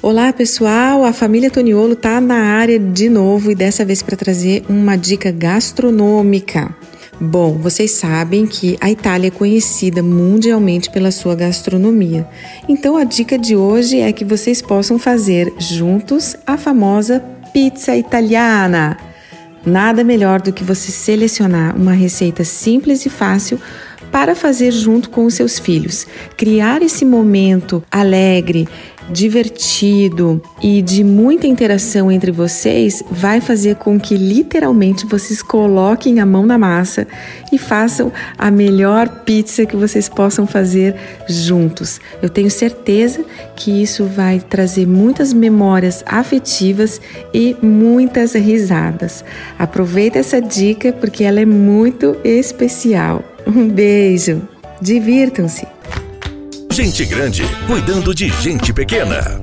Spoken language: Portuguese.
Olá pessoal, a família Toniolo tá na área de novo e dessa vez para trazer uma dica gastronômica. Bom, vocês sabem que a Itália é conhecida mundialmente pela sua gastronomia. Então a dica de hoje é que vocês possam fazer juntos a famosa pizza italiana. Nada melhor do que você selecionar uma receita simples e fácil para fazer junto com os seus filhos. Criar esse momento alegre, divertido e de muita interação entre vocês vai fazer com que literalmente vocês coloquem a mão na massa e façam a melhor pizza que vocês possam fazer juntos. Eu tenho certeza que isso vai trazer muitas memórias afetivas e muitas risadas. Aproveita essa dica porque ela é muito especial. Um beijo. Divirtam-se. Gente grande cuidando de gente pequena.